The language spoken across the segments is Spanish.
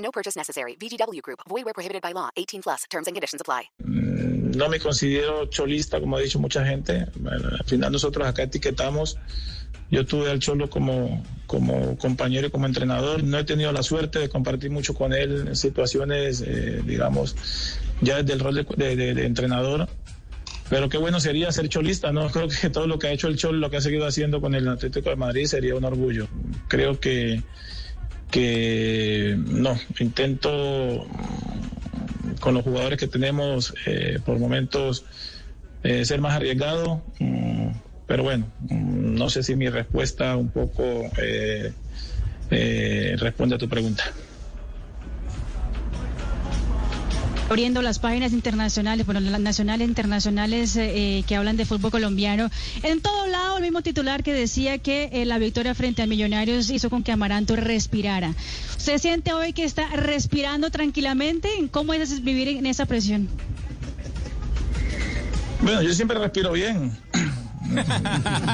No purchase necessary. VGW Group. Void where prohibited by law. 18 plus. Terms and conditions apply. No me considero cholista, como ha dicho mucha gente. Bueno, al final nosotros acá etiquetamos. Yo tuve al Cholo como, como compañero y como entrenador. No he tenido la suerte de compartir mucho con él en situaciones, eh, digamos, ya desde el rol de- de- de entrenador. Pero qué bueno sería ser cholista, ¿no? Creo que todo lo que ha hecho el Cholo, lo que ha seguido haciendo con el Atlético de Madrid sería un orgullo. Creo que, que no, intento con los jugadores que tenemos eh, por momentos eh, ser más arriesgado. mm, pero bueno, mm, no sé si mi respuesta un poco eh, eh, responde a tu pregunta. Abriendo las páginas internacionales, bueno, las nacionales internacionales eh, que hablan de fútbol colombiano. En todo lado, el mismo titular que decía que eh, la victoria frente a Millonarios hizo con que Amaranto respirara. ¿Usted siente hoy que está respirando tranquilamente? ¿Cómo es vivir en esa presión? Bueno, yo siempre respiro bien.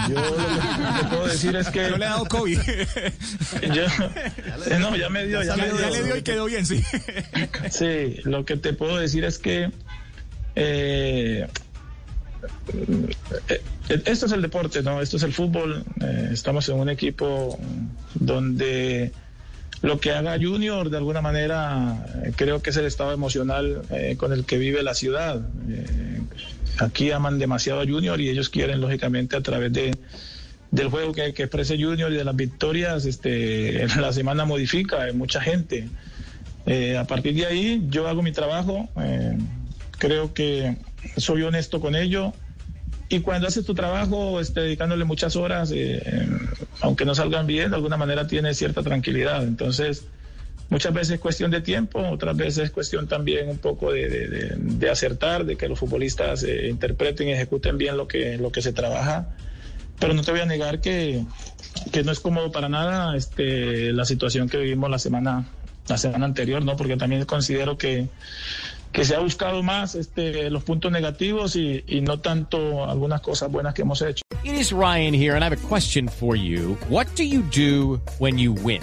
Yo lo que te puedo decir es que No le ha dado COVID. yo, no, ya me dio, ya, Ya, me dio. ya le dio y quedó bien, sí. Sí, lo que te puedo decir es que eh, eh, esto es el deporte, ¿no? Esto es el fútbol. eh, estamos en un equipo donde lo que haga Junior, de alguna manera, eh, creo que es el estado emocional eh, con el que vive la ciudad. Eh, aquí aman demasiado a Junior y ellos quieren, lógicamente, a través de del juego que, que exprese Junior y de las victorias, este, en la semana modifica, hay mucha gente. Eh, a partir de ahí yo hago mi trabajo, eh, creo que soy honesto con ello y cuando haces tu trabajo este, dedicándole muchas horas, eh, eh, aunque no salgan bien, de alguna manera tienes cierta tranquilidad. Entonces, muchas veces es cuestión de tiempo, otras veces es cuestión también un poco de, acertar, de que los futbolistas eh, interpreten y ejecuten bien lo que, lo que se trabaja. Pero no te voy a negar que, que no es cómodo para nada este, la situación que vivimos la semana, la semana anterior, ¿no? Porque también considero que, que se ha buscado más este, los puntos negativos y, y no tanto algunas cosas buenas que hemos hecho. It is Ryan here, and I have a question for you. What do you do when you win?